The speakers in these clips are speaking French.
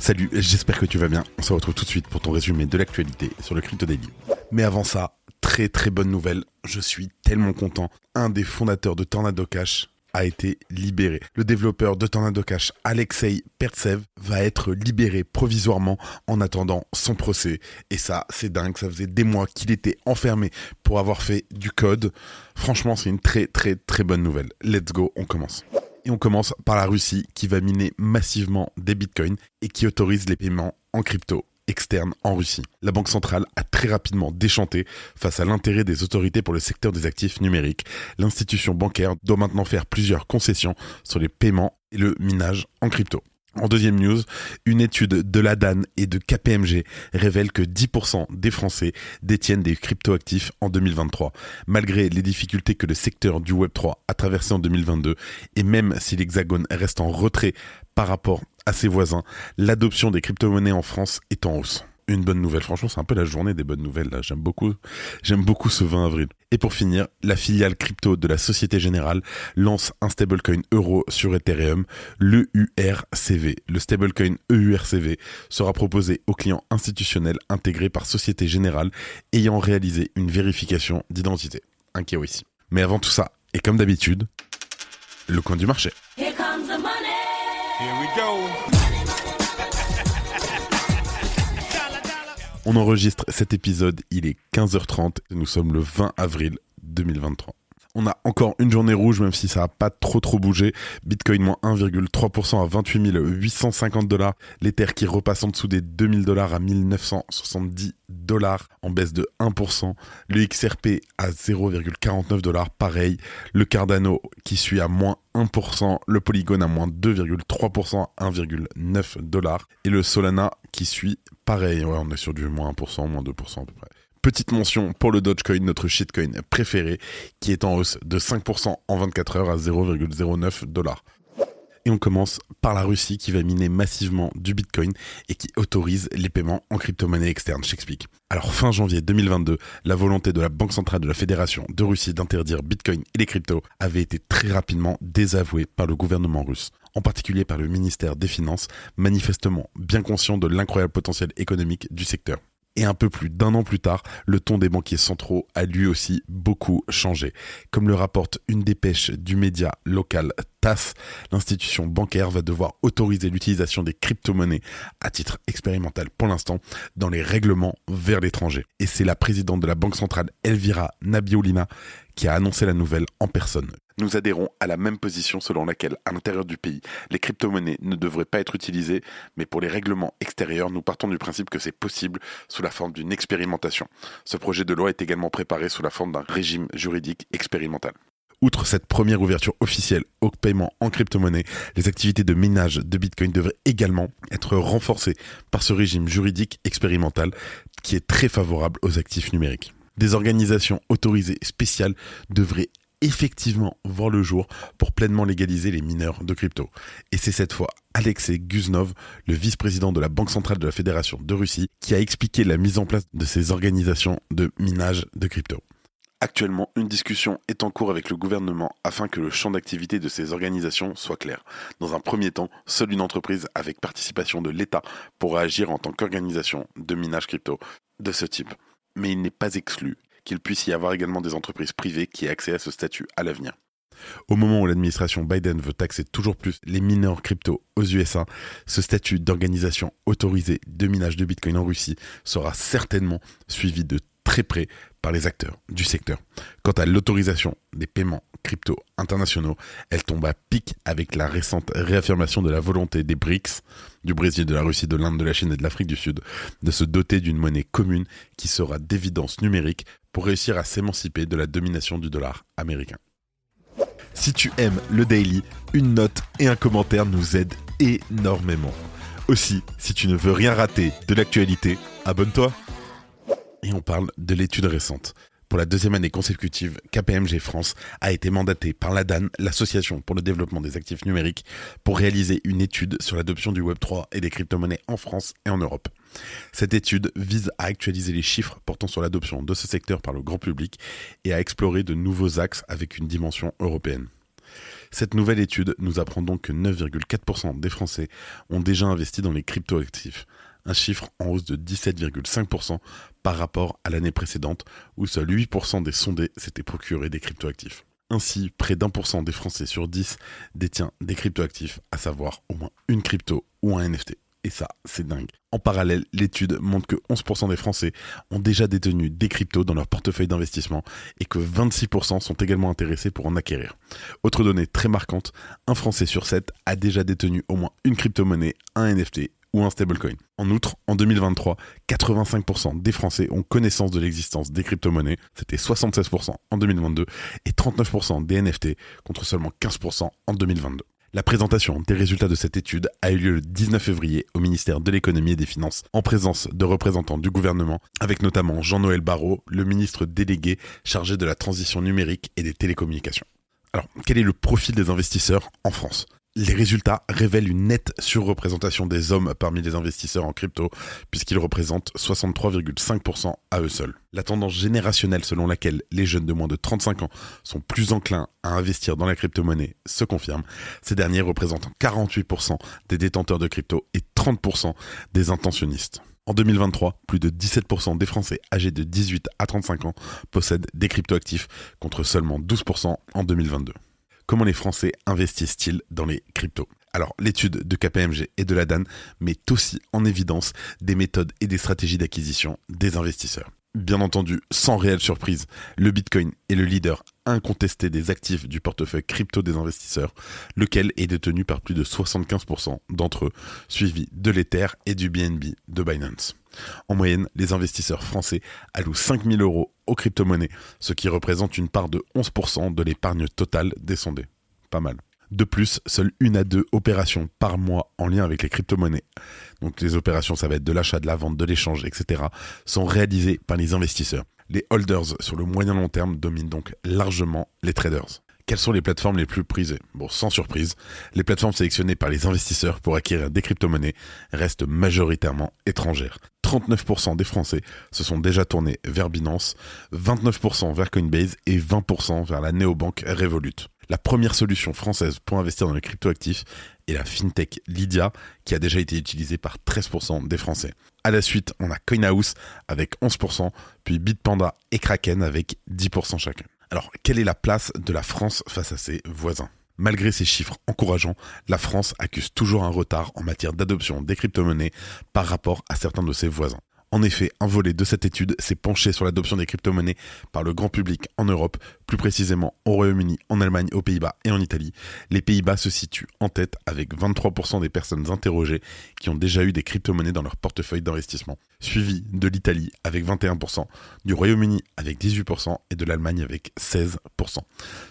Salut, j'espère que tu vas bien. On se retrouve tout de suite pour ton résumé de l'actualité sur le Crypto Daily. Mais avant ça, très très bonne nouvelle. Je suis tellement content. Un des fondateurs de Tornado Cash a été libéré. Le développeur de Tornado Cash, Alexei Pertsev, va être libéré provisoirement en attendant son procès. Et ça, c'est dingue. Ça faisait des mois qu'il était enfermé pour avoir fait du code. Franchement, c'est une très très très bonne nouvelle. Let's go, on commence. Et on commence par la Russie qui va miner massivement des bitcoins et qui autorise les paiements en crypto externes en Russie. La Banque centrale a très rapidement déchanté face à l'intérêt des autorités pour le secteur des actifs numériques. L'institution bancaire doit maintenant faire plusieurs concessions sur les paiements et le minage en crypto. En deuxième news, une étude de l'ADAN et de KPMG révèle que 10% des Français détiennent des cryptoactifs en 2023, malgré les difficultés que le secteur du Web3 a traversé en 2022, et même si l'Hexagone reste en retrait par rapport à ses voisins, l'adoption des crypto-monnaies en France est en hausse une bonne nouvelle. Franchement, c'est un peu la journée des bonnes nouvelles là. J'aime beaucoup, j'aime beaucoup ce 20 avril. Et pour finir, la filiale crypto de la Société Générale lance un stablecoin euro sur Ethereum, l'EURCV. Le stablecoin EURCV sera proposé aux clients institutionnels intégrés par Société Générale ayant réalisé une vérification d'identité. Un KYC. Mais avant tout ça, et comme d'habitude, le coin du marché. Here comes the money. Here we go. On enregistre cet épisode, il est 15h30 et nous sommes le 20 avril 2023. On a encore une journée rouge, même si ça n'a pas trop trop bougé. Bitcoin moins 1,3% à 28 850 dollars. L'Ether qui repasse en dessous des 2000 dollars à 1970 dollars en baisse de 1%. Le XRP à 0,49 dollars, pareil. Le Cardano qui suit à moins 1%. Le Polygon à moins 2,3% à 1,9 dollars. Et le Solana qui suit pareil. Ouais, on est sur du moins 1%, moins 2% à peu près. Petite mention pour le Dogecoin, notre shitcoin préféré, qui est en hausse de 5% en 24 heures à 0,09 dollars. Et on commence par la Russie qui va miner massivement du Bitcoin et qui autorise les paiements en crypto-monnaie externe, j'explique. Alors fin janvier 2022, la volonté de la Banque centrale de la Fédération de Russie d'interdire Bitcoin et les cryptos avait été très rapidement désavouée par le gouvernement russe, en particulier par le ministère des Finances, manifestement bien conscient de l'incroyable potentiel économique du secteur. Et un peu plus d'un an plus tard, le ton des banquiers centraux a lui aussi beaucoup changé. Comme le rapporte une dépêche du média local TAS, l'institution bancaire va devoir autoriser l'utilisation des crypto-monnaies à titre expérimental pour l'instant dans les règlements vers l'étranger. Et c'est la présidente de la Banque centrale Elvira Nabiolina qui a annoncé la nouvelle en personne. Nous adhérons à la même position selon laquelle, à l'intérieur du pays, les crypto-monnaies ne devraient pas être utilisées, mais pour les règlements extérieurs, nous partons du principe que c'est possible sous la forme d'une expérimentation. Ce projet de loi est également préparé sous la forme d'un régime juridique expérimental. Outre cette première ouverture officielle au paiement en crypto-monnaie, les activités de minage de Bitcoin devraient également être renforcées par ce régime juridique expérimental qui est très favorable aux actifs numériques. Des organisations autorisées spéciales devraient effectivement voir le jour pour pleinement légaliser les mineurs de crypto. Et c'est cette fois Alexei Guznov, le vice-président de la Banque centrale de la Fédération de Russie, qui a expliqué la mise en place de ces organisations de minage de crypto. Actuellement, une discussion est en cours avec le gouvernement afin que le champ d'activité de ces organisations soit clair. Dans un premier temps, seule une entreprise avec participation de l'État pourra agir en tant qu'organisation de minage crypto de ce type. Mais il n'est pas exclu qu'il puisse y avoir également des entreprises privées qui aient accès à ce statut à l'avenir. Au moment où l'administration Biden veut taxer toujours plus les mineurs crypto aux USA, ce statut d'organisation autorisée de minage de Bitcoin en Russie sera certainement suivi de très près par les acteurs du secteur. Quant à l'autorisation des paiements crypto internationaux, elle tombe à pic avec la récente réaffirmation de la volonté des BRICS, du Brésil, de la Russie, de l'Inde, de la Chine et de l'Afrique du Sud, de se doter d'une monnaie commune qui sera d'évidence numérique pour réussir à s'émanciper de la domination du dollar américain. Si tu aimes le daily, une note et un commentaire nous aident énormément. Aussi, si tu ne veux rien rater de l'actualité, abonne-toi. Et on parle de l'étude récente. Pour la deuxième année consécutive, KPMG France a été mandaté par l'ADAN, l'Association pour le développement des actifs numériques, pour réaliser une étude sur l'adoption du Web3 et des crypto-monnaies en France et en Europe. Cette étude vise à actualiser les chiffres portant sur l'adoption de ce secteur par le grand public et à explorer de nouveaux axes avec une dimension européenne. Cette nouvelle étude nous apprend donc que 9,4% des Français ont déjà investi dans les crypto-actifs, un chiffre en hausse de 17,5% par rapport à l'année précédente où seuls 8% des sondés s'étaient procurés des cryptoactifs. Ainsi, près d'un pour cent des Français sur 10 détient des cryptoactifs, à savoir au moins une crypto ou un NFT. Et ça, c'est dingue. En parallèle, l'étude montre que 11% des Français ont déjà détenu des cryptos dans leur portefeuille d'investissement et que 26% sont également intéressés pour en acquérir. Autre donnée très marquante, un Français sur 7 a déjà détenu au moins une crypto-monnaie, un NFT ou un stablecoin. En outre, en 2023, 85% des Français ont connaissance de l'existence des crypto-monnaies, c'était 76% en 2022, et 39% des NFT contre seulement 15% en 2022. La présentation des résultats de cette étude a eu lieu le 19 février au ministère de l'économie et des finances en présence de représentants du gouvernement, avec notamment Jean-Noël Barrot, le ministre délégué chargé de la transition numérique et des télécommunications. Alors, quel est le profil des investisseurs en France? Les résultats révèlent une nette surreprésentation des hommes parmi les investisseurs en crypto, puisqu'ils représentent 63,5% à eux seuls. La tendance générationnelle selon laquelle les jeunes de moins de 35 ans sont plus enclins à investir dans la crypto-monnaie se confirme. Ces derniers représentent 48% des détenteurs de crypto et 30% des intentionnistes. En 2023, plus de 17% des Français âgés de 18 à 35 ans possèdent des cryptoactifs contre seulement 12% en 2022 comment les Français investissent-ils dans les cryptos alors, l'étude de KPMG et de la DAN met aussi en évidence des méthodes et des stratégies d'acquisition des investisseurs. Bien entendu, sans réelle surprise, le Bitcoin est le leader incontesté des actifs du portefeuille crypto des investisseurs, lequel est détenu par plus de 75% d'entre eux, suivi de l'Ether et du BNB de Binance. En moyenne, les investisseurs français allouent 5000 euros aux crypto-monnaies, ce qui représente une part de 11% de l'épargne totale des sondés. Pas mal. De plus, seule une à deux opérations par mois en lien avec les crypto-monnaies, donc les opérations ça va être de l'achat, de la vente, de l'échange, etc., sont réalisées par les investisseurs. Les holders sur le moyen long terme dominent donc largement les traders. Quelles sont les plateformes les plus prisées? Bon, sans surprise, les plateformes sélectionnées par les investisseurs pour acquérir des crypto-monnaies restent majoritairement étrangères. 39% des Français se sont déjà tournés vers Binance, 29% vers Coinbase et 20% vers la néobanque Revolut. La première solution française pour investir dans les cryptoactifs est la fintech Lydia, qui a déjà été utilisée par 13% des Français. À la suite, on a CoinHouse avec 11%, puis Bitpanda et Kraken avec 10% chacun. Alors, quelle est la place de la France face à ses voisins? Malgré ces chiffres encourageants, la France accuse toujours un retard en matière d'adoption des crypto-monnaies par rapport à certains de ses voisins. En effet, un volet de cette étude s'est penché sur l'adoption des crypto-monnaies par le grand public en Europe, plus précisément au Royaume-Uni, en Allemagne, aux Pays-Bas et en Italie. Les Pays-Bas se situent en tête avec 23% des personnes interrogées qui ont déjà eu des crypto-monnaies dans leur portefeuille d'investissement, suivi de l'Italie avec 21%, du Royaume-Uni avec 18% et de l'Allemagne avec 16%.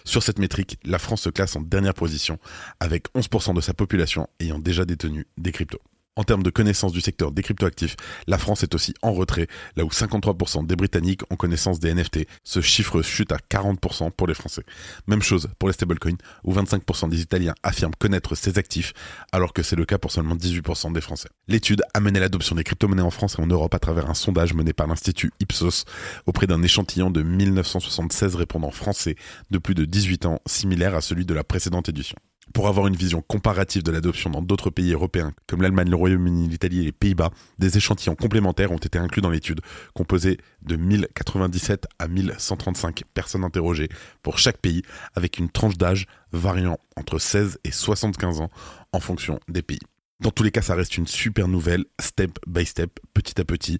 Sur cette métrique, la France se classe en dernière position avec 11% de sa population ayant déjà détenu des cryptos. En termes de connaissance du secteur des cryptoactifs, la France est aussi en retrait, là où 53% des Britanniques ont connaissance des NFT. Ce chiffre chute à 40% pour les Français. Même chose pour les stablecoins, où 25% des Italiens affirment connaître ces actifs, alors que c'est le cas pour seulement 18% des Français. L'étude a mené l'adoption des crypto-monnaies en France et en Europe à travers un sondage mené par l'Institut Ipsos auprès d'un échantillon de 1976 répondants français de plus de 18 ans, similaire à celui de la précédente édition. Pour avoir une vision comparative de l'adoption dans d'autres pays européens, comme l'Allemagne, le Royaume-Uni, l'Italie et les Pays-Bas, des échantillons complémentaires ont été inclus dans l'étude, composés de 1097 à 1135 personnes interrogées pour chaque pays, avec une tranche d'âge variant entre 16 et 75 ans en fonction des pays. Dans tous les cas, ça reste une super nouvelle, step by step, petit à petit.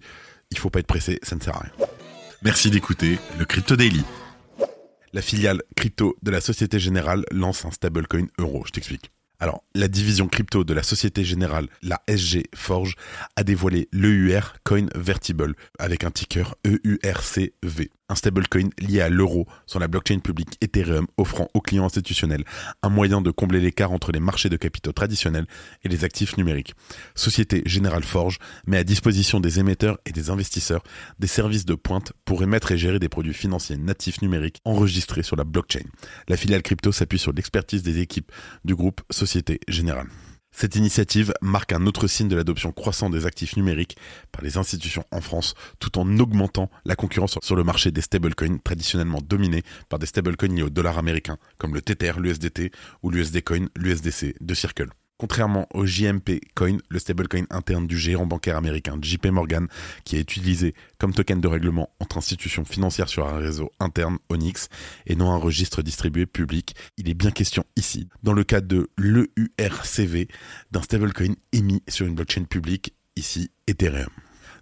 Il faut pas être pressé, ça ne sert à rien. Merci d'écouter le Crypto Daily la filiale crypto de la Société Générale lance un stablecoin euro. Je t'explique. Alors, la division crypto de la Société Générale, la SG Forge, a dévoilé l'EUR Coin Vertible avec un ticker EURCV. Un stablecoin lié à l'euro sur la blockchain publique Ethereum offrant aux clients institutionnels un moyen de combler l'écart entre les marchés de capitaux traditionnels et les actifs numériques. Société Générale Forge met à disposition des émetteurs et des investisseurs des services de pointe pour émettre et gérer des produits financiers natifs numériques enregistrés sur la blockchain. La filiale crypto s'appuie sur l'expertise des équipes du groupe Société Générale. Cette initiative marque un autre signe de l'adoption croissante des actifs numériques par les institutions en France, tout en augmentant la concurrence sur le marché des stablecoins traditionnellement dominés par des stablecoins liés au dollar américain, comme le Tether, l'USDT ou l'USD Coin, l'USDC de Circle. Contrairement au JMP Coin, le stablecoin interne du géant bancaire américain JP Morgan, qui est utilisé comme token de règlement entre institutions financières sur un réseau interne Onyx et non un registre distribué public, il est bien question ici, dans le cas de l'EURCV, d'un stablecoin émis sur une blockchain publique, ici Ethereum.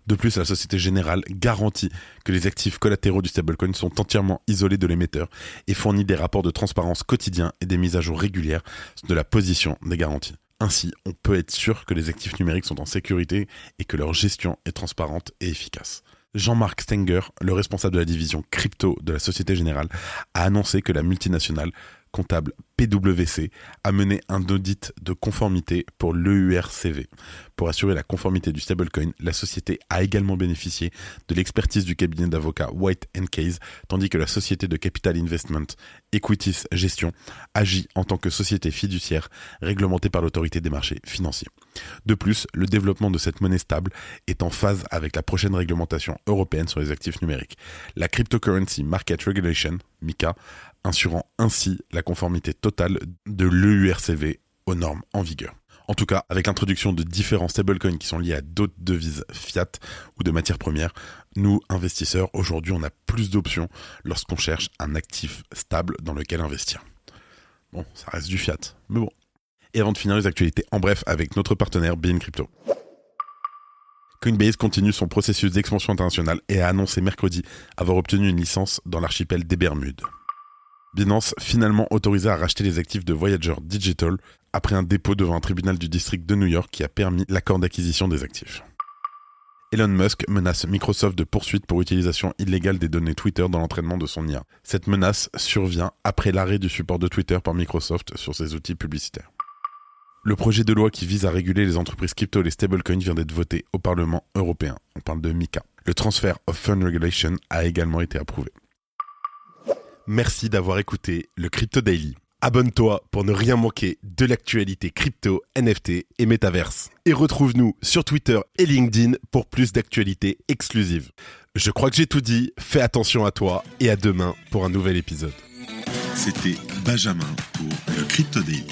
De plus, la Société Générale garantit que les actifs collatéraux du stablecoin sont entièrement isolés de l'émetteur et fournit des rapports de transparence quotidiens et des mises à jour régulières de la position des garanties. Ainsi, on peut être sûr que les actifs numériques sont en sécurité et que leur gestion est transparente et efficace. Jean-Marc Stenger, le responsable de la division crypto de la Société Générale, a annoncé que la multinationale comptable PwC a mené un audit de conformité pour l'EURCV. Pour assurer la conformité du stablecoin, la société a également bénéficié de l'expertise du cabinet d'avocats White Case, tandis que la société de capital investment Equities Gestion agit en tant que société fiduciaire réglementée par l'autorité des marchés financiers. De plus, le développement de cette monnaie stable est en phase avec la prochaine réglementation européenne sur les actifs numériques. La Cryptocurrency Market Regulation, MICA, assurant ainsi la conformité totale de l'EURCV aux normes en vigueur. En tout cas, avec l'introduction de différents stablecoins qui sont liés à d'autres devises fiat ou de matières premières, nous, investisseurs, aujourd'hui, on a plus d'options lorsqu'on cherche un actif stable dans lequel investir. Bon, ça reste du fiat, mais bon. Et avant de finir les actualités, en bref, avec notre partenaire Bean Crypto. Coinbase continue son processus d'expansion internationale et a annoncé mercredi avoir obtenu une licence dans l'archipel des Bermudes. Binance finalement autorisé à racheter les actifs de Voyager Digital après un dépôt devant un tribunal du district de New York qui a permis l'accord d'acquisition des actifs. Elon Musk menace Microsoft de poursuite pour utilisation illégale des données Twitter dans l'entraînement de son IA. Cette menace survient après l'arrêt du support de Twitter par Microsoft sur ses outils publicitaires. Le projet de loi qui vise à réguler les entreprises crypto et les stablecoins vient d'être voté au Parlement européen. On parle de MICA. Le transfer of fund regulation a également été approuvé. Merci d'avoir écouté le Crypto Daily. Abonne-toi pour ne rien manquer de l'actualité crypto, NFT et métaverse. Et retrouve-nous sur Twitter et LinkedIn pour plus d'actualités exclusives. Je crois que j'ai tout dit, fais attention à toi et à demain pour un nouvel épisode. C'était Benjamin pour le Crypto Daily.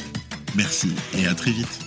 Merci et à très vite.